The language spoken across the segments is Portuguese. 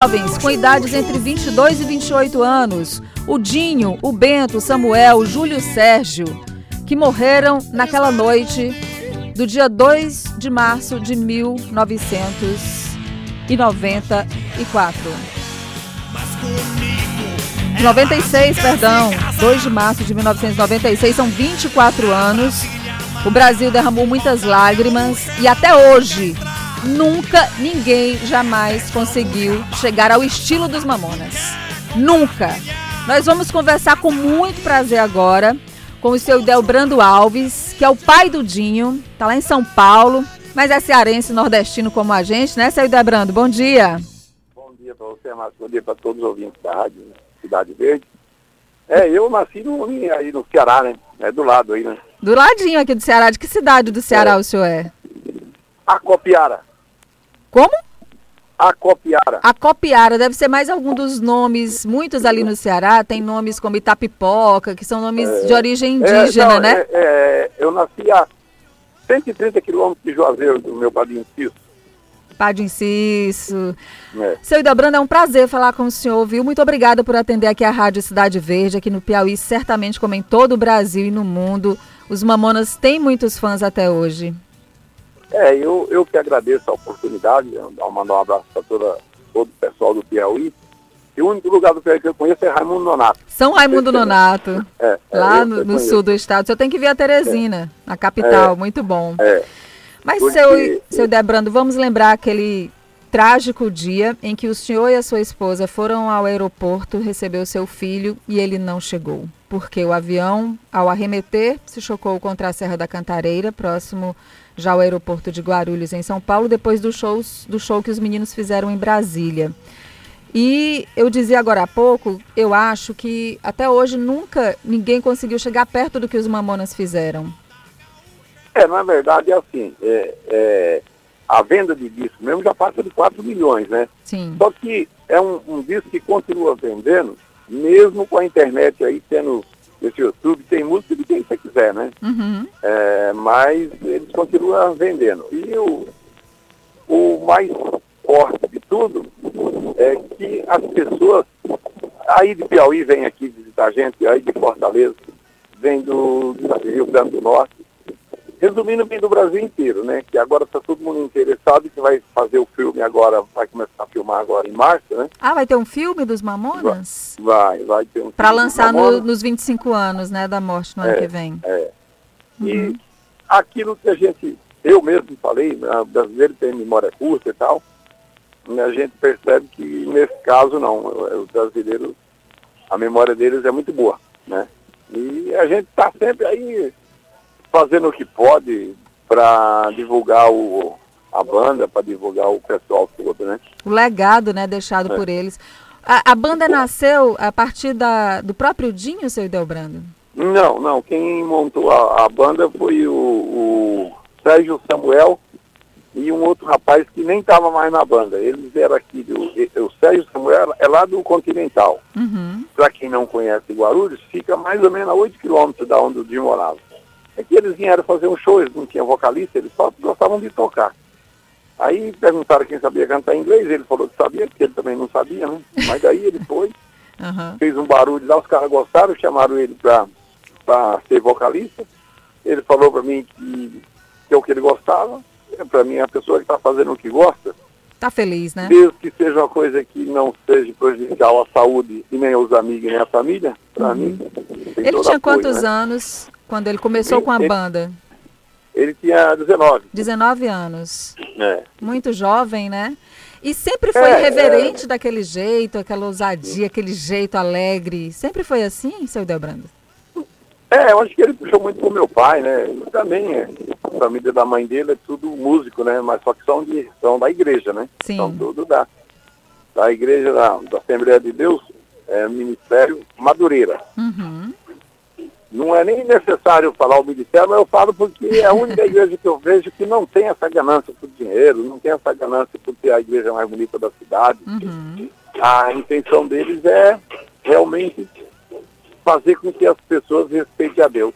jovens com idades entre 22 e 28 anos, o Dinho, o Bento, o Samuel, o Júlio Sérgio, que morreram naquela noite do dia 2 de março de 1994. 96, perdão, 2 de março de 1996, são 24 anos. O Brasil derramou muitas lágrimas e até hoje Nunca ninguém jamais conseguiu chegar ao estilo dos Mamonas. Nunca. Nós vamos conversar com muito prazer agora com o seu Delbrando Alves, que é o pai do Dinho, tá lá em São Paulo, mas é cearense nordestino como a gente, né, seu Delbrando? Bom dia. Bom dia para você, Márcio. Bom dia para todos os ouvintes da rádio Cidade Verde. É, eu nasci no, aí no Ceará, né? É do lado aí, né? Do ladinho aqui do Ceará. De que cidade do Ceará é. o senhor é? Acopiara. Como? Acopiara. Acopiara, deve ser mais algum dos nomes, muitos ali no Ceará, tem nomes como Itapipoca, que são nomes é, de origem indígena, é, não, né? É, é, eu nasci a 130 quilômetros de Juazeiro, do meu padrinho Cisso. Padre Cisso. É. Seu Idabrando, é um prazer falar com o senhor, viu? Muito obrigada por atender aqui a Rádio Cidade Verde, aqui no Piauí, certamente como em todo o Brasil e no mundo. Os Mamonas têm muitos fãs até hoje. É, eu, eu que agradeço a oportunidade, mandar um abraço para todo o pessoal do Piauí. E o único lugar do Piauí que eu conheço é Raimundo Nonato. São Raimundo Nonato, é, é, lá no, no sul do estado. Você tem que vir a Teresina, é. a capital, muito bom. É. Mas, Porque... seu, seu Debrando, vamos lembrar aquele trágico dia em que o senhor e a sua esposa foram ao aeroporto receber o seu filho e ele não chegou. Porque o avião, ao arremeter, se chocou contra a Serra da Cantareira, próximo já ao aeroporto de Guarulhos, em São Paulo, depois do, shows, do show que os meninos fizeram em Brasília. E eu dizia agora há pouco, eu acho que até hoje nunca ninguém conseguiu chegar perto do que os Mamonas fizeram. É, na verdade é assim, é, é, a venda de disco mesmo já passa de 4 milhões, né? Sim. Só que é um, um disco que continua vendendo, mesmo com a internet aí tendo esse YouTube, tem música de quem você quiser, né? Uhum. É, mas eles continuam vendendo. E o, o mais forte de tudo é que as pessoas, aí de Piauí vem aqui visitar a gente, aí de Fortaleza, vem do, do Rio Grande do Norte, resumindo bem do Brasil inteiro, né? Que agora está todo mundo interessado que vai fazer o filme agora, vai começar a filmar agora em março, né? Ah, vai ter um filme dos Mamonas? Vai, vai ter um Para lançar no, nos 25 anos, né, da morte no é, ano que vem. É. Uhum. E aquilo que a gente, eu mesmo falei, o brasileiro tem memória curta e tal, né, a gente percebe que nesse caso não, os brasileiros, a memória deles é muito boa, né? E a gente está sempre aí fazendo o que pode para divulgar o, a banda, para divulgar o pessoal todo, né? O legado, né, deixado é. por eles. A, a, banda nasceu a partir da, do próprio Dinho, seu Idelbrando? Não, não. Quem montou a, a banda foi o, o, Sérgio Samuel e um outro rapaz que nem estava mais na banda. Eles eram aqui, do, o Sérgio Samuel é lá do Continental. Uhum. Para quem não conhece Guarulhos, fica mais ou menos a 8 quilômetros da onde o Dinho morava. É que eles vieram fazer um show, eles não tinham vocalista, eles só gostavam de tocar. Aí perguntaram quem sabia cantar inglês, ele falou que sabia, porque ele também não sabia, né? Mas daí ele foi, uhum. fez um barulho lá, os caras gostaram, chamaram ele para ser vocalista. Ele falou para mim que, que é o que ele gostava. É, para mim, a pessoa que está fazendo o que gosta. Tá feliz, né? Desde que seja uma coisa que não seja prejudicial à saúde e nem aos amigos nem à família, para uhum. mim. Ele tinha quantos né? anos? Quando ele começou ele, com a ele, banda? Ele tinha 19. 19 anos. É. Muito jovem, né? E sempre foi é, irreverente é... daquele jeito, aquela ousadia, aquele jeito alegre. Sempre foi assim, seu Delbrando? É, eu acho que ele puxou muito pro meu pai, né? Ele também é. A família da mãe dele é tudo músico, né? Mas só que são, de, são da igreja, né? Sim. São tudo da, da igreja da, da Assembleia de Deus, é, Ministério Madureira. Uhum. Não é nem necessário falar o ministério, mas eu falo porque é a única igreja que eu vejo que não tem essa ganância por dinheiro, não tem essa ganância por ter a igreja mais bonita da cidade. Uhum. A intenção deles é realmente fazer com que as pessoas respeitem a Deus,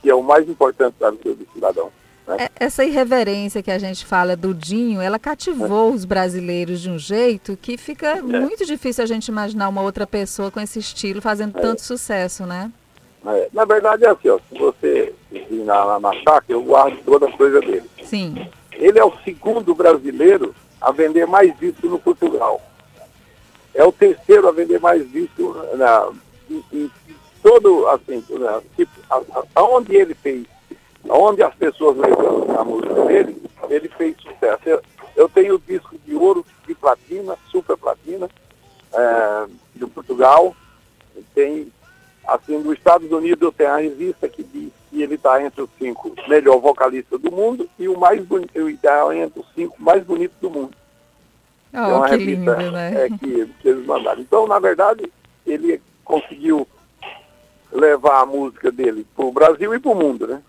que é o mais importante da vida do cidadão. Né? É, essa irreverência que a gente fala do Dinho, ela cativou os brasileiros de um jeito que fica é. muito difícil a gente imaginar uma outra pessoa com esse estilo fazendo é. tanto sucesso, né? É. Na verdade é assim, ó, se você vir na, na chácara, eu guardo toda a coisa dele. Sim. Ele é o segundo brasileiro a vender mais disco no Portugal. É o terceiro a vender mais disco na, em, em, todo, assim, né, tipo, aonde ele fez, aonde as pessoas levam a música dele, ele fez sucesso. Eu, eu tenho disco de ouro, de platina, super platina, é, de Portugal, tem Assim, nos Estados Unidos eu tenho a revista que diz que ele está entre os cinco melhor vocalistas do mundo e o mais bonito, está entre os cinco mais bonitos do mundo. Oh, é uma revista lindo, né? é, que, que eles mandaram. Então, na verdade, ele conseguiu levar a música dele para o Brasil e para o mundo, né?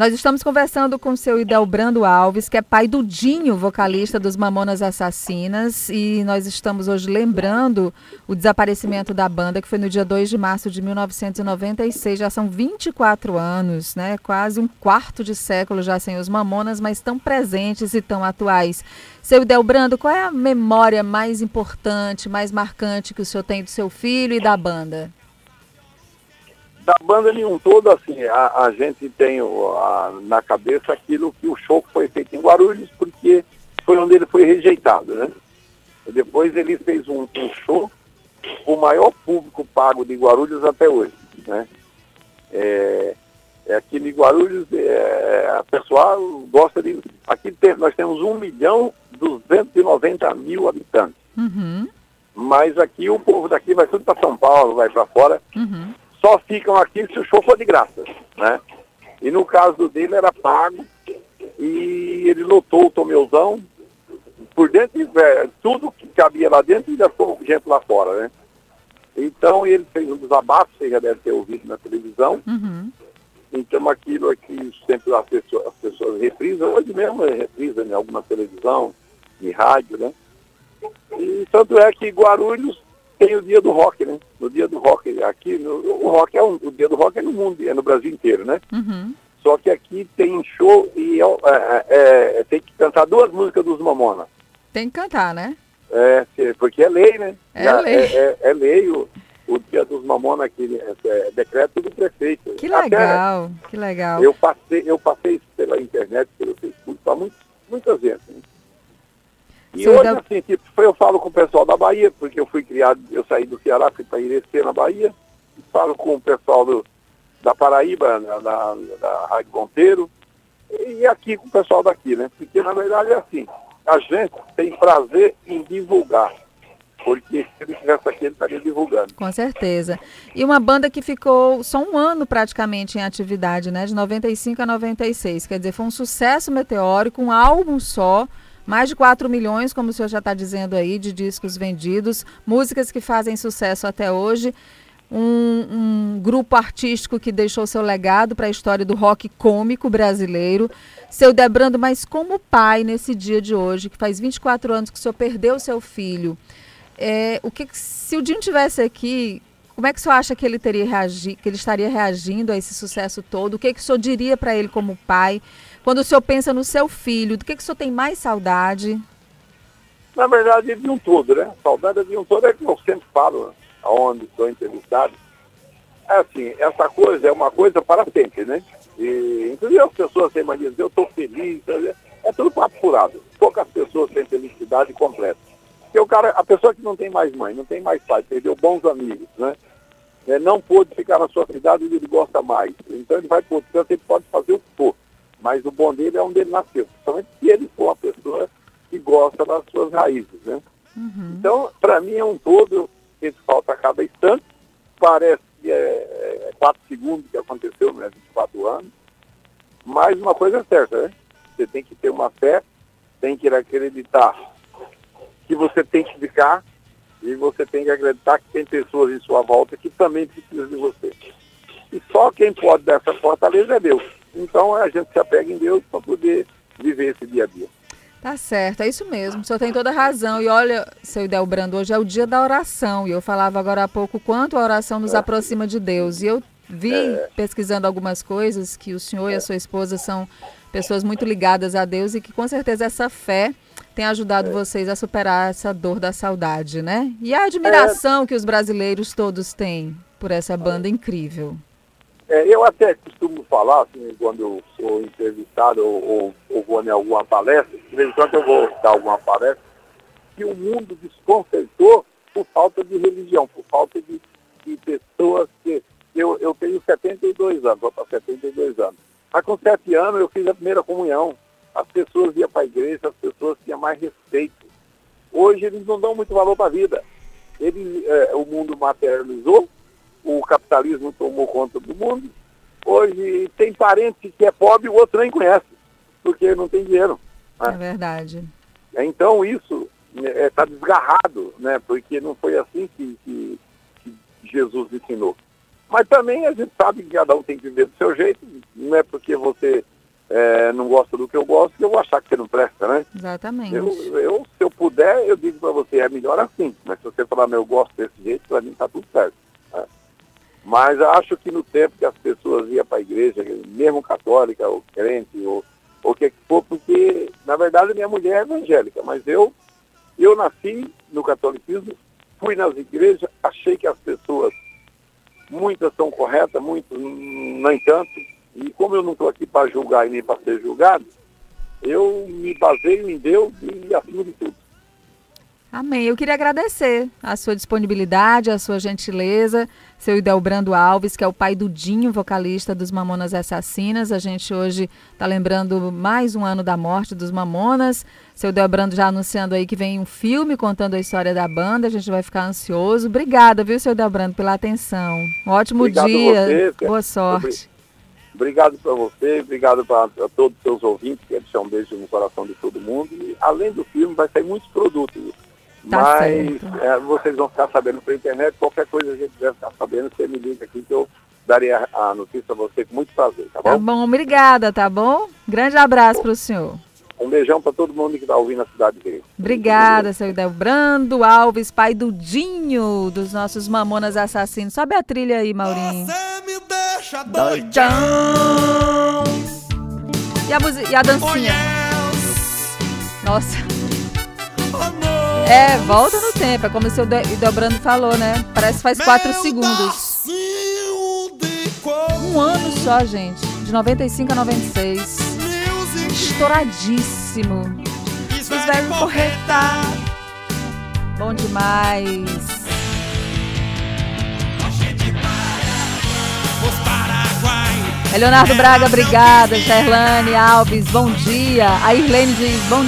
Nós estamos conversando com o seu Idelbrando Alves, que é pai do Dinho, vocalista dos Mamonas Assassinas, e nós estamos hoje lembrando o desaparecimento da banda, que foi no dia 2 de março de 1996. Já são 24 anos, né? Quase um quarto de século já sem os Mamonas, mas tão presentes e tão atuais. Seu Idelbrando, qual é a memória mais importante, mais marcante que o senhor tem do seu filho e da banda? Da banda nenhum todo, assim, a, a gente tem a, na cabeça aquilo que o show foi feito em Guarulhos, porque foi onde ele foi rejeitado, né? E depois ele fez um, um show com o maior público pago de Guarulhos até hoje, né? É, é aqui em Guarulhos, é, a pessoal gosta de... Aqui tem, nós temos 1 milhão 290 mil habitantes. Uhum. Mas aqui o povo daqui vai tudo para São Paulo, vai para fora. Uhum só ficam aqui se o show for de graça, né? E no caso dele era pago e ele lotou o Tomeuzão por dentro, é, tudo que cabia lá dentro ainda ficou gente lá fora, né? Então ele fez um desabafo, você já deve ter ouvido na televisão. Uhum. Então aquilo aqui sempre as pessoas, as pessoas reprisam, hoje mesmo reprisa em alguma televisão, em rádio, né? E tanto é que Guarulhos tem o dia do rock, né? No dia do rock, aqui, no, o rock é um, o dia do rock é no mundo, é no Brasil inteiro, né? Uhum. Só que aqui tem show e é, é, é, tem que cantar duas músicas dos Mamona. Tem que cantar, né? É, porque é lei, né? É Já, lei. É, é, é, lei o, o dia dos Mamona aqui, é, decreto do prefeito. Que legal, Até, que legal. Eu passei, eu passei isso pela internet, pelo Facebook, para muita gente. Né? E hoje, assim, tipo, eu falo com o pessoal da Bahia, porque eu fui criado, eu saí do Ceará, fui para Irecê, na Bahia, falo com o pessoal do, da Paraíba, da, da, da Rádio Monteiro, e aqui com o pessoal daqui, né? Porque, na verdade, é assim, a gente tem prazer em divulgar, porque se ele estivesse aqui, ele estaria divulgando. Com certeza. E uma banda que ficou só um ano praticamente em atividade, né? De 95 a 96. Quer dizer, foi um sucesso meteórico, um álbum só, mais de 4 milhões, como o senhor já está dizendo aí, de discos vendidos, músicas que fazem sucesso até hoje. Um, um, grupo artístico que deixou seu legado para a história do rock cômico brasileiro. Seu Debrando, mas como pai nesse dia de hoje, que faz 24 anos que o senhor perdeu seu filho, é, o que se o Dinho tivesse aqui, como é que o senhor acha que ele teria reagi, que ele estaria reagindo a esse sucesso todo? O que, que o senhor diria para ele como pai? Quando o senhor pensa no seu filho, do que, que o senhor tem mais saudade? Na verdade, de um todo, né? Saudade de um todo é que eu sempre falo, aonde estou entrevistado. É assim, essa coisa é uma coisa para sempre, né? E, inclusive as pessoas têm mania eu estou feliz, é tudo papo furado. Poucas pessoas têm felicidade completa. Porque o cara, a pessoa que não tem mais mãe, não tem mais pai, perdeu bons amigos, né? É, não pôde ficar na sua cidade onde ele gosta mais. Então ele vai para outro canto, ele pode fazer o que for. Mas o bom dele é onde ele nasceu. Principalmente se ele for uma pessoa que gosta das suas raízes, né? Uhum. Então, para mim é um todo, esse falta a cada instante. Parece que é, é quatro segundos que aconteceu, né? 24 anos. Mas uma coisa é certa, né? Você tem que ter uma fé, tem que acreditar que você tem que ficar e você tem que acreditar que tem pessoas em sua volta que também precisam de você. E só quem pode dar essa fortaleza é Deus. Então a gente se apega em Deus para poder viver esse dia a dia. Tá certo, é isso mesmo. O senhor tem toda razão. E olha, seu Brando, hoje é o dia da oração. E eu falava agora há pouco quanto a oração nos é. aproxima de Deus. E eu vi é... pesquisando algumas coisas que o senhor é. e a sua esposa são pessoas muito ligadas a Deus e que com certeza essa fé tem ajudado é. vocês a superar essa dor da saudade, né? E a admiração que os brasileiros todos têm por essa banda incrível. É, eu até costumo falar, assim, quando eu sou entrevistado ou, ou, ou, vou em alguma palestra, de vez em quando eu vou dar alguma palestra, que o mundo desconcertou por falta de religião, por falta de, de pessoas que. Eu, eu tenho 72 anos, vou para 72 anos. Mas com 7 anos eu fiz a primeira comunhão. As pessoas iam para a igreja, as pessoas tinham mais respeito. Hoje eles não dão muito valor para a vida. Ele, é, o mundo materializou, o capitalismo tomou conta do mundo. Hoje tem parente que é pobre e o outro nem conhece, porque não tem dinheiro. Né? É verdade. Então isso está né, é, tá desgarrado, né? porque não foi assim que, que, que, Jesus ensinou. Mas também a gente sabe que cada um tem que viver do seu jeito, não é porque você é, não gosta do que eu gosto que eu vou achar que você não presta, né? Exatamente. Eu, eu se eu puder, eu digo para você, é melhor assim. Mas se você falar, meu, eu gosto desse jeito, para mim está tudo certo. Mas acho que no tempo que as pessoas iam para a igreja, mesmo católica ou crente, ou o que for, porque na verdade minha mulher é evangélica, mas eu, eu nasci no catolicismo, fui nas igrejas, achei que as pessoas, muitas são corretas, muitas não entanto, e como eu não estou aqui para julgar e nem para ser julgado, eu me baseio em Deus e acima de tudo. Amém. Eu queria agradecer a sua disponibilidade, a sua gentileza, seu Idelbrando Alves, que é o pai do Dinho, vocalista dos Mamonas Assassinas. A gente hoje está lembrando mais um ano da morte dos Mamonas. Seu Idelbrando já anunciando aí que vem um filme contando a história da banda. A gente vai ficar ansioso. Obrigada, viu, seu Idelbrando, pela atenção. Um ótimo Obrigado dia. Você, Boa sorte. Obrigado para você, obrigado para todos os seus ouvintes, que deixar um beijo no coração de todo mundo. E além do filme, vai sair muitos produtos. Tá Mas é, vocês vão ficar sabendo pela internet, qualquer coisa a gente vai ficar sabendo, você me liga aqui que eu daria a notícia a você com muito prazer, tá bom? Tá bom, obrigada, tá bom? Grande abraço para o senhor. Um beijão para todo mundo que está ouvindo a cidade dele. Obrigada, seu Brando Alves, pai do Dinho, dos nossos Mamonas Assassinos. Sobe a trilha aí, Maurinho. Você me deixa doidão. E a, e a dancinha? Nossa. É, volta no tempo. É como o seu Dobrando falou, né? Parece que faz quatro segundos. Um ano só, gente. De 95 a 96. Estouradíssimo. Os velhos corretar. Bom demais. É Leonardo Braga, obrigada. Gerlane Alves, bom dia. A Irlene diz, bom